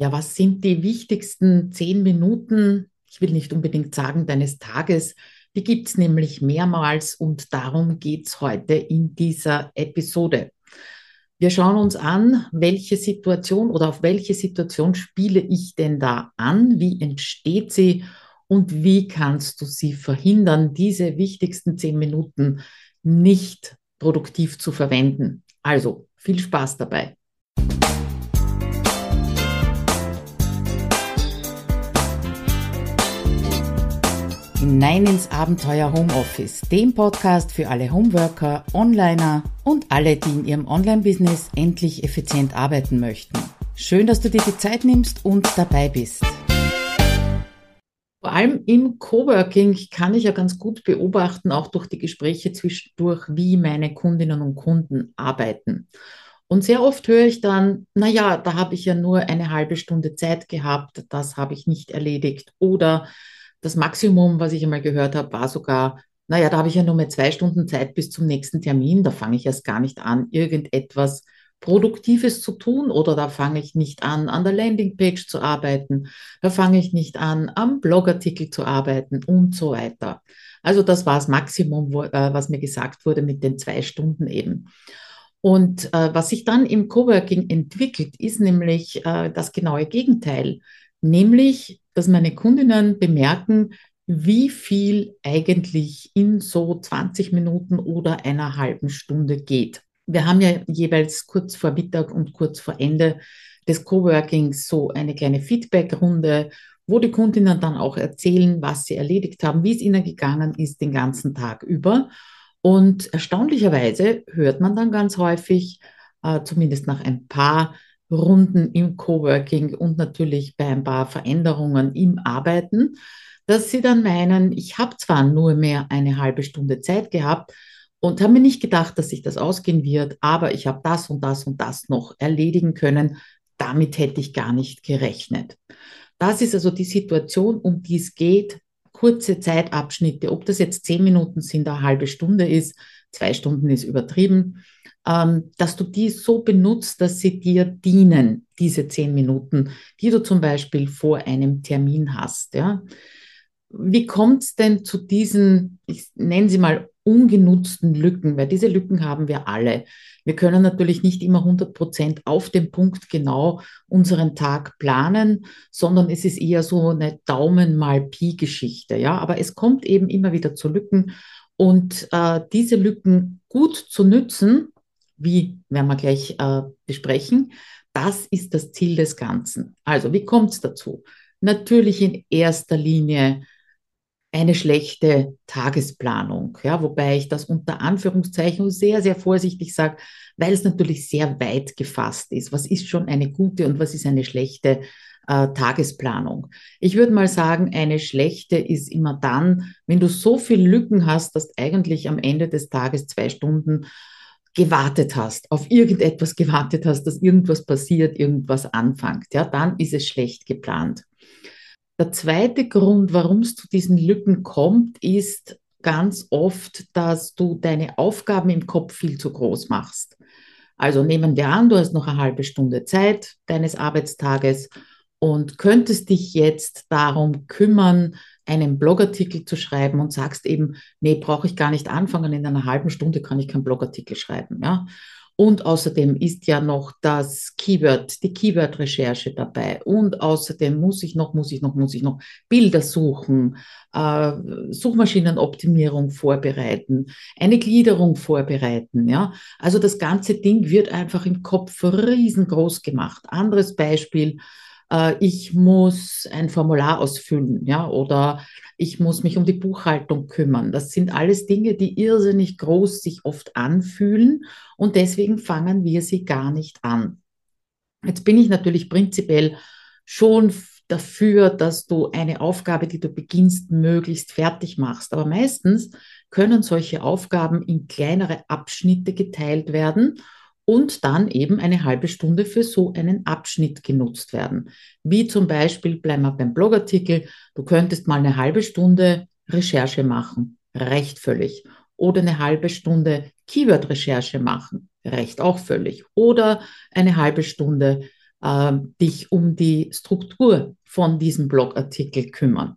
Ja, was sind die wichtigsten zehn Minuten, ich will nicht unbedingt sagen deines Tages, die gibt es nämlich mehrmals und darum geht es heute in dieser Episode. Wir schauen uns an, welche Situation oder auf welche Situation spiele ich denn da an, wie entsteht sie und wie kannst du sie verhindern, diese wichtigsten zehn Minuten nicht produktiv zu verwenden. Also viel Spaß dabei. Hinein ins Abenteuer Homeoffice, dem Podcast für alle Homeworker, Onliner und alle, die in ihrem Online-Business endlich effizient arbeiten möchten. Schön, dass du dir die Zeit nimmst und dabei bist. Vor allem im Coworking kann ich ja ganz gut beobachten, auch durch die Gespräche zwischendurch, wie meine Kundinnen und Kunden arbeiten. Und sehr oft höre ich dann, na ja, da habe ich ja nur eine halbe Stunde Zeit gehabt, das habe ich nicht erledigt. Oder das Maximum, was ich einmal gehört habe, war sogar, naja, da habe ich ja nur mehr zwei Stunden Zeit bis zum nächsten Termin. Da fange ich erst gar nicht an, irgendetwas Produktives zu tun oder da fange ich nicht an, an der Landingpage zu arbeiten. Da fange ich nicht an, am Blogartikel zu arbeiten und so weiter. Also das war das Maximum, wo, äh, was mir gesagt wurde mit den zwei Stunden eben. Und äh, was sich dann im Coworking entwickelt, ist nämlich äh, das genaue Gegenteil, nämlich dass meine Kundinnen bemerken, wie viel eigentlich in so 20 Minuten oder einer halben Stunde geht. Wir haben ja jeweils kurz vor Mittag und kurz vor Ende des Coworkings so eine kleine Feedback-Runde, wo die Kundinnen dann auch erzählen, was sie erledigt haben, wie es ihnen gegangen ist den ganzen Tag über. Und erstaunlicherweise hört man dann ganz häufig, äh, zumindest nach ein paar Runden im Coworking und natürlich bei ein paar Veränderungen im Arbeiten, dass sie dann meinen, ich habe zwar nur mehr eine halbe Stunde Zeit gehabt und habe mir nicht gedacht, dass sich das ausgehen wird, aber ich habe das und das und das noch erledigen können. Damit hätte ich gar nicht gerechnet. Das ist also die Situation, um die es geht. Kurze Zeitabschnitte, ob das jetzt zehn Minuten sind, eine halbe Stunde ist, zwei Stunden ist übertrieben dass du die so benutzt, dass sie dir dienen, diese zehn Minuten, die du zum Beispiel vor einem Termin hast. Ja? Wie kommt es denn zu diesen, ich nenne sie mal, ungenutzten Lücken? Weil diese Lücken haben wir alle. Wir können natürlich nicht immer 100 Prozent auf den Punkt genau unseren Tag planen, sondern es ist eher so eine Daumen mal Pi-Geschichte. Ja? Aber es kommt eben immer wieder zu Lücken. Und äh, diese Lücken gut zu nützen, wie werden wir gleich äh, besprechen. Das ist das Ziel des Ganzen. Also, wie kommt es dazu? Natürlich in erster Linie eine schlechte Tagesplanung, ja, wobei ich das unter Anführungszeichen sehr, sehr vorsichtig sage, weil es natürlich sehr weit gefasst ist. Was ist schon eine gute und was ist eine schlechte äh, Tagesplanung? Ich würde mal sagen, eine schlechte ist immer dann, wenn du so viele Lücken hast, dass eigentlich am Ende des Tages zwei Stunden gewartet hast, auf irgendetwas gewartet hast, dass irgendwas passiert, irgendwas anfängt, ja, dann ist es schlecht geplant. Der zweite Grund, warum es zu diesen Lücken kommt, ist ganz oft, dass du deine Aufgaben im Kopf viel zu groß machst. Also nehmen wir an, du hast noch eine halbe Stunde Zeit deines Arbeitstages und könntest dich jetzt darum kümmern, einen Blogartikel zu schreiben und sagst eben, nee, brauche ich gar nicht anfangen, in einer halben Stunde kann ich keinen Blogartikel schreiben, ja. Und außerdem ist ja noch das Keyword, die Keyword-Recherche dabei. Und außerdem muss ich noch, muss ich noch, muss ich noch Bilder suchen, äh, Suchmaschinenoptimierung vorbereiten, eine Gliederung vorbereiten. Ja, also das ganze Ding wird einfach im Kopf riesengroß gemacht. Anderes Beispiel: äh, ich muss ein Formular ausfüllen, ja, oder ich muss mich um die Buchhaltung kümmern. Das sind alles Dinge, die irrsinnig groß sich oft anfühlen und deswegen fangen wir sie gar nicht an. Jetzt bin ich natürlich prinzipiell schon dafür, dass du eine Aufgabe, die du beginnst, möglichst fertig machst. Aber meistens können solche Aufgaben in kleinere Abschnitte geteilt werden und dann eben eine halbe Stunde für so einen Abschnitt genutzt werden. Wie zum Beispiel, bleiben wir beim Blogartikel, du könntest mal eine halbe Stunde Recherche machen, reicht völlig. Oder eine halbe Stunde Keyword-Recherche machen, reicht auch völlig. Oder eine halbe Stunde äh, dich um die Struktur von diesem Blogartikel kümmern.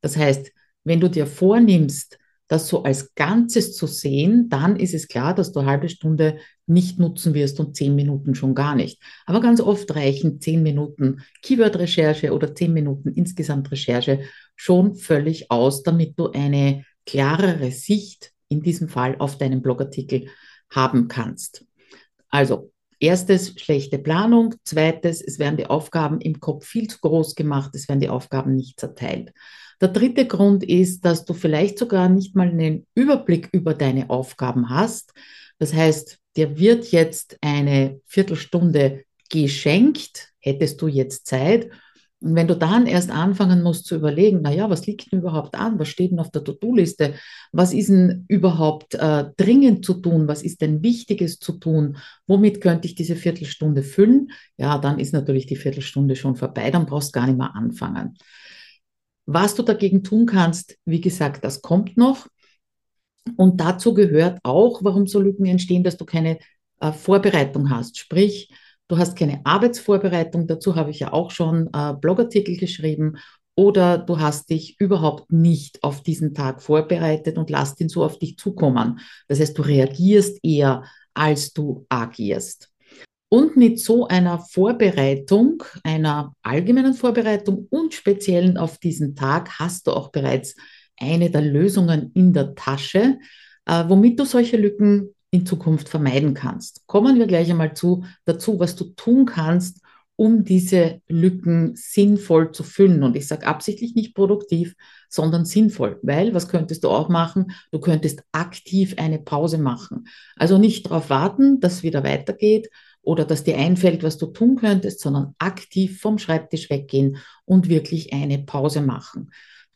Das heißt, wenn du dir vornimmst, das so als Ganzes zu sehen, dann ist es klar, dass du eine halbe Stunde nicht nutzen wirst und zehn Minuten schon gar nicht. Aber ganz oft reichen zehn Minuten Keyword-Recherche oder zehn Minuten insgesamt Recherche schon völlig aus, damit du eine klarere Sicht in diesem Fall auf deinen Blogartikel haben kannst. Also Erstes, schlechte Planung. Zweites, es werden die Aufgaben im Kopf viel zu groß gemacht, es werden die Aufgaben nicht zerteilt. Der dritte Grund ist, dass du vielleicht sogar nicht mal einen Überblick über deine Aufgaben hast. Das heißt, dir wird jetzt eine Viertelstunde geschenkt, hättest du jetzt Zeit und wenn du dann erst anfangen musst zu überlegen, naja, was liegt denn überhaupt an? Was steht denn auf der To-Do-Liste? Was ist denn überhaupt äh, dringend zu tun? Was ist denn Wichtiges zu tun? Womit könnte ich diese Viertelstunde füllen? Ja, dann ist natürlich die Viertelstunde schon vorbei. Dann brauchst du gar nicht mehr anfangen. Was du dagegen tun kannst, wie gesagt, das kommt noch. Und dazu gehört auch, warum so Lücken entstehen, dass du keine äh, Vorbereitung hast. Sprich, du hast keine Arbeitsvorbereitung, dazu habe ich ja auch schon äh, Blogartikel geschrieben, oder du hast dich überhaupt nicht auf diesen Tag vorbereitet und lässt ihn so auf dich zukommen. Das heißt, du reagierst eher, als du agierst. Und mit so einer Vorbereitung, einer allgemeinen Vorbereitung und speziellen auf diesen Tag hast du auch bereits eine der Lösungen in der Tasche, äh, womit du solche Lücken in Zukunft vermeiden kannst. Kommen wir gleich einmal zu, dazu, was du tun kannst, um diese Lücken sinnvoll zu füllen. Und ich sage absichtlich nicht produktiv, sondern sinnvoll, weil was könntest du auch machen? Du könntest aktiv eine Pause machen. Also nicht darauf warten, dass es wieder weitergeht oder dass dir einfällt, was du tun könntest, sondern aktiv vom Schreibtisch weggehen und wirklich eine Pause machen.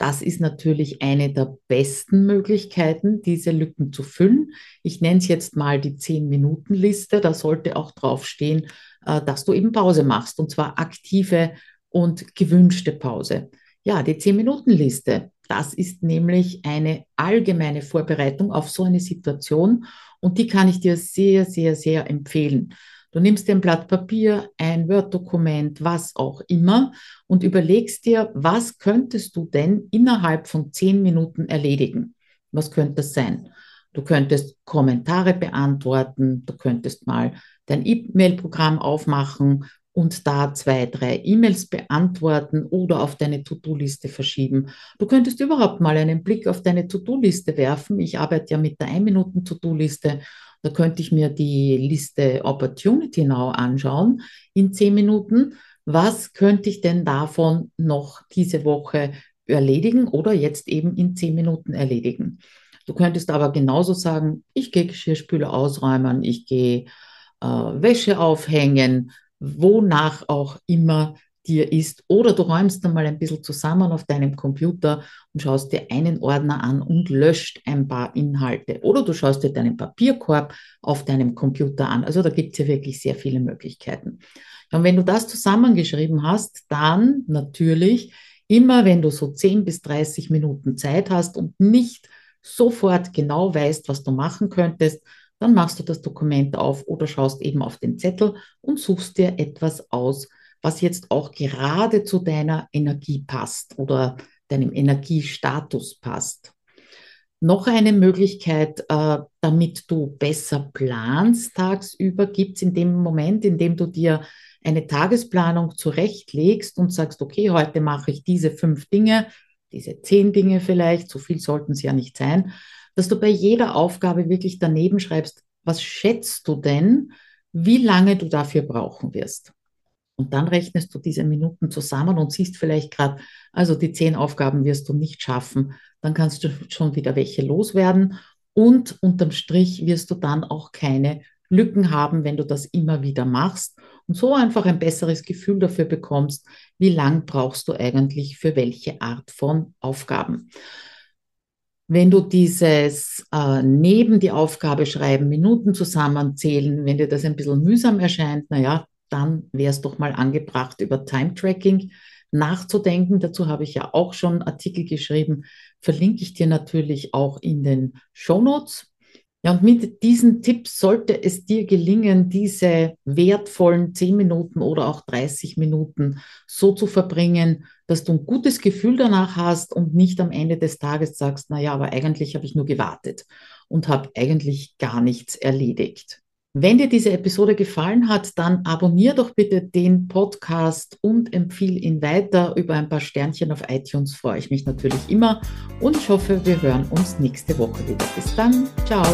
Das ist natürlich eine der besten Möglichkeiten, diese Lücken zu füllen. Ich nenne es jetzt mal die 10-Minuten-Liste. Da sollte auch draufstehen, äh, dass du eben Pause machst und zwar aktive und gewünschte Pause. Ja, die 10-Minuten-Liste, das ist nämlich eine allgemeine Vorbereitung auf so eine Situation und die kann ich dir sehr, sehr, sehr empfehlen. Du nimmst dir ein Blatt Papier, ein Word-Dokument, was auch immer und überlegst dir, was könntest du denn innerhalb von zehn Minuten erledigen? Was könnte das sein? Du könntest Kommentare beantworten, du könntest mal dein E-Mail-Programm aufmachen und da zwei, drei E-Mails beantworten oder auf deine To-Do-Liste verschieben. Du könntest überhaupt mal einen Blick auf deine To-Do-Liste werfen. Ich arbeite ja mit der 1-Minuten-To-Do-Liste da könnte ich mir die Liste Opportunity Now anschauen in zehn Minuten. Was könnte ich denn davon noch diese Woche erledigen oder jetzt eben in zehn Minuten erledigen? Du könntest aber genauso sagen, ich gehe Geschirrspüler ausräumen, ich gehe äh, Wäsche aufhängen, wonach auch immer dir ist. Oder du räumst dann mal ein bisschen zusammen auf deinem Computer und schaust dir einen Ordner an und löscht ein paar Inhalte. Oder du schaust dir deinen Papierkorb auf deinem Computer an. Also da gibt es ja wirklich sehr viele Möglichkeiten. Und wenn du das zusammengeschrieben hast, dann natürlich immer, wenn du so 10 bis 30 Minuten Zeit hast und nicht sofort genau weißt, was du machen könntest, dann machst du das Dokument auf oder schaust eben auf den Zettel und suchst dir etwas aus, was jetzt auch gerade zu deiner Energie passt oder deinem Energiestatus passt. Noch eine Möglichkeit, äh, damit du besser planst tagsüber, gibt es in dem Moment, in dem du dir eine Tagesplanung zurechtlegst und sagst, okay, heute mache ich diese fünf Dinge, diese zehn Dinge vielleicht, so viel sollten es ja nicht sein, dass du bei jeder Aufgabe wirklich daneben schreibst, was schätzt du denn, wie lange du dafür brauchen wirst. Und dann rechnest du diese Minuten zusammen und siehst vielleicht gerade, also die zehn Aufgaben wirst du nicht schaffen. Dann kannst du schon wieder welche loswerden. Und unterm Strich wirst du dann auch keine Lücken haben, wenn du das immer wieder machst und so einfach ein besseres Gefühl dafür bekommst, wie lang brauchst du eigentlich für welche Art von Aufgaben. Wenn du dieses äh, neben die Aufgabe schreiben, Minuten zusammenzählen, wenn dir das ein bisschen mühsam erscheint, naja, dann wäre es doch mal angebracht, über Time-Tracking nachzudenken. Dazu habe ich ja auch schon Artikel geschrieben, verlinke ich dir natürlich auch in den Show Notes. Ja, und mit diesen Tipps sollte es dir gelingen, diese wertvollen 10 Minuten oder auch 30 Minuten so zu verbringen, dass du ein gutes Gefühl danach hast und nicht am Ende des Tages sagst, naja, aber eigentlich habe ich nur gewartet und habe eigentlich gar nichts erledigt. Wenn dir diese Episode gefallen hat, dann abonnier doch bitte den Podcast und empfehle ihn weiter. Über ein paar Sternchen auf iTunes freue ich mich natürlich immer und ich hoffe, wir hören uns nächste Woche wieder. Bis dann, ciao.